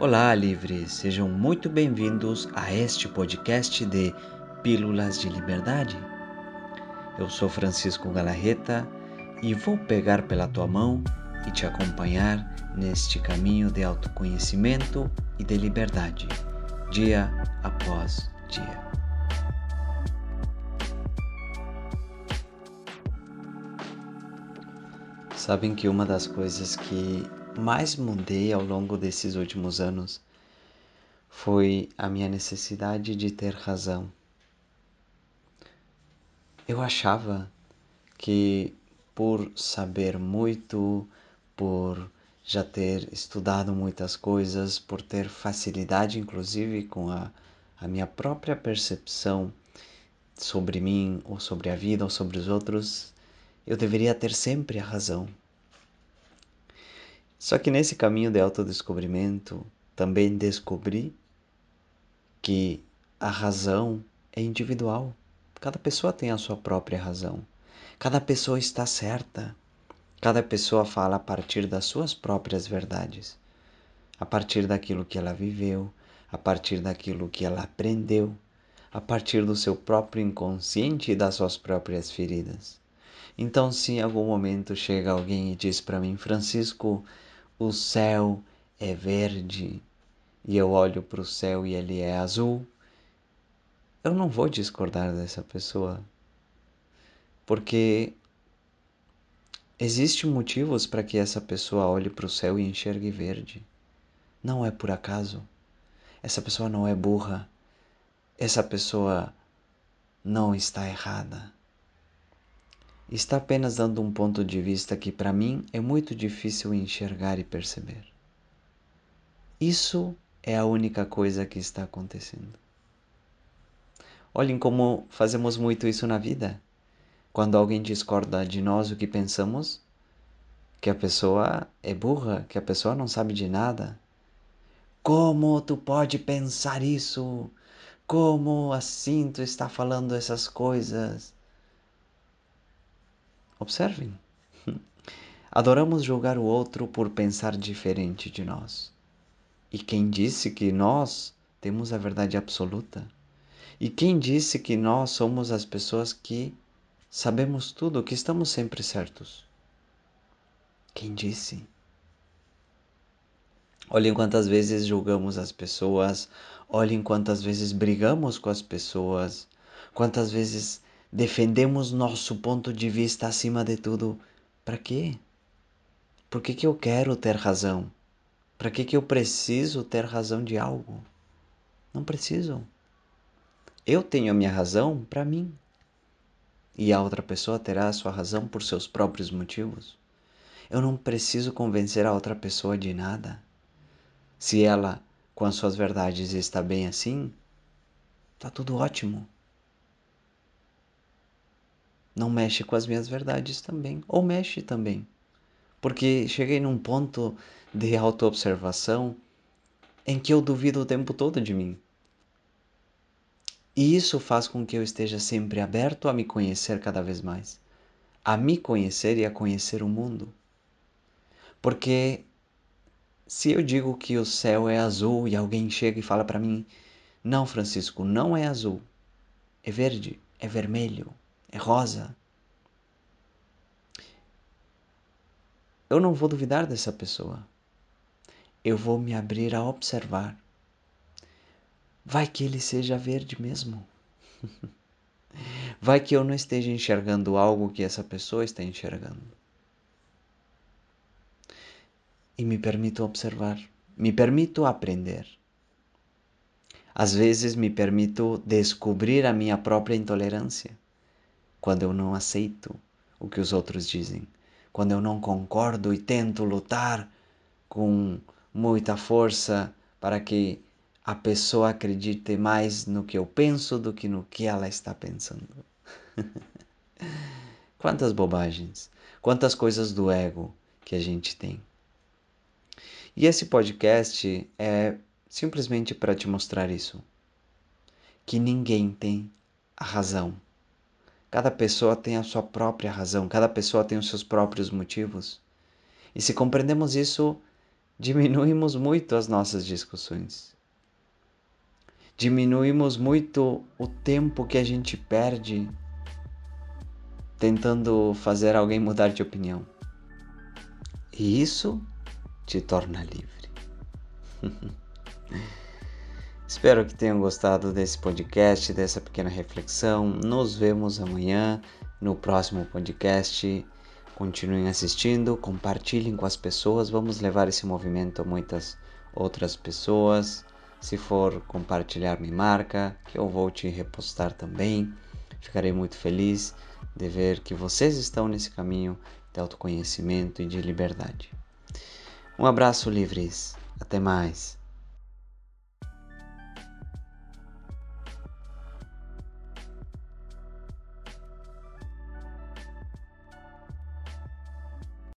Olá, livres! Sejam muito bem-vindos a este podcast de Pílulas de Liberdade. Eu sou Francisco Galarreta e vou pegar pela tua mão e te acompanhar neste caminho de autoconhecimento e de liberdade, dia após dia. Sabem que uma das coisas que mais mudei ao longo desses últimos anos foi a minha necessidade de ter razão. Eu achava que por saber muito, por já ter estudado muitas coisas, por ter facilidade inclusive com a, a minha própria percepção sobre mim, ou sobre a vida, ou sobre os outros, eu deveria ter sempre a razão. Só que nesse caminho de autodescobrimento, também descobri que a razão é individual. Cada pessoa tem a sua própria razão. Cada pessoa está certa. Cada pessoa fala a partir das suas próprias verdades, a partir daquilo que ela viveu, a partir daquilo que ela aprendeu, a partir do seu próprio inconsciente e das suas próprias feridas. Então, se em algum momento chega alguém e diz para mim, Francisco, o céu é verde e eu olho para o céu e ele é azul, eu não vou discordar dessa pessoa. Porque existem motivos para que essa pessoa olhe para o céu e enxergue verde. Não é por acaso. Essa pessoa não é burra. Essa pessoa não está errada está apenas dando um ponto de vista que para mim é muito difícil enxergar e perceber. Isso é a única coisa que está acontecendo. Olhem como fazemos muito isso na vida. Quando alguém discorda de nós o que pensamos, que a pessoa é burra, que a pessoa não sabe de nada. Como tu pode pensar isso? Como assim tu está falando essas coisas? Observem. Adoramos julgar o outro por pensar diferente de nós. E quem disse que nós temos a verdade absoluta? E quem disse que nós somos as pessoas que sabemos tudo, que estamos sempre certos? Quem disse? Olhem quantas vezes julgamos as pessoas, olhem quantas vezes brigamos com as pessoas, quantas vezes defendemos nosso ponto de vista acima de tudo. Para quê? Por que, que eu quero ter razão? Para que, que eu preciso ter razão de algo? Não preciso. Eu tenho a minha razão para mim. E a outra pessoa terá a sua razão por seus próprios motivos. Eu não preciso convencer a outra pessoa de nada. Se ela, com as suas verdades, está bem assim, está tudo ótimo não mexe com as minhas verdades também, ou mexe também. Porque cheguei num ponto de autoobservação em que eu duvido o tempo todo de mim. E isso faz com que eu esteja sempre aberto a me conhecer cada vez mais, a me conhecer e a conhecer o mundo. Porque se eu digo que o céu é azul e alguém chega e fala para mim: "Não, Francisco, não é azul. É verde, é vermelho, é rosa. Eu não vou duvidar dessa pessoa. Eu vou me abrir a observar. Vai que ele seja verde mesmo. Vai que eu não esteja enxergando algo que essa pessoa está enxergando. E me permito observar, me permito aprender. Às vezes me permito descobrir a minha própria intolerância quando eu não aceito o que os outros dizem, quando eu não concordo e tento lutar com muita força para que a pessoa acredite mais no que eu penso do que no que ela está pensando. Quantas bobagens, quantas coisas do ego que a gente tem. E esse podcast é simplesmente para te mostrar isso. Que ninguém tem a razão Cada pessoa tem a sua própria razão, cada pessoa tem os seus próprios motivos. E se compreendemos isso, diminuímos muito as nossas discussões. Diminuímos muito o tempo que a gente perde tentando fazer alguém mudar de opinião. E isso te torna livre. Espero que tenham gostado desse podcast, dessa pequena reflexão. Nos vemos amanhã no próximo podcast. Continuem assistindo, compartilhem com as pessoas. Vamos levar esse movimento a muitas outras pessoas. Se for compartilhar, me marca, que eu vou te repostar também. Ficarei muito feliz de ver que vocês estão nesse caminho de autoconhecimento e de liberdade. Um abraço, livres. Até mais.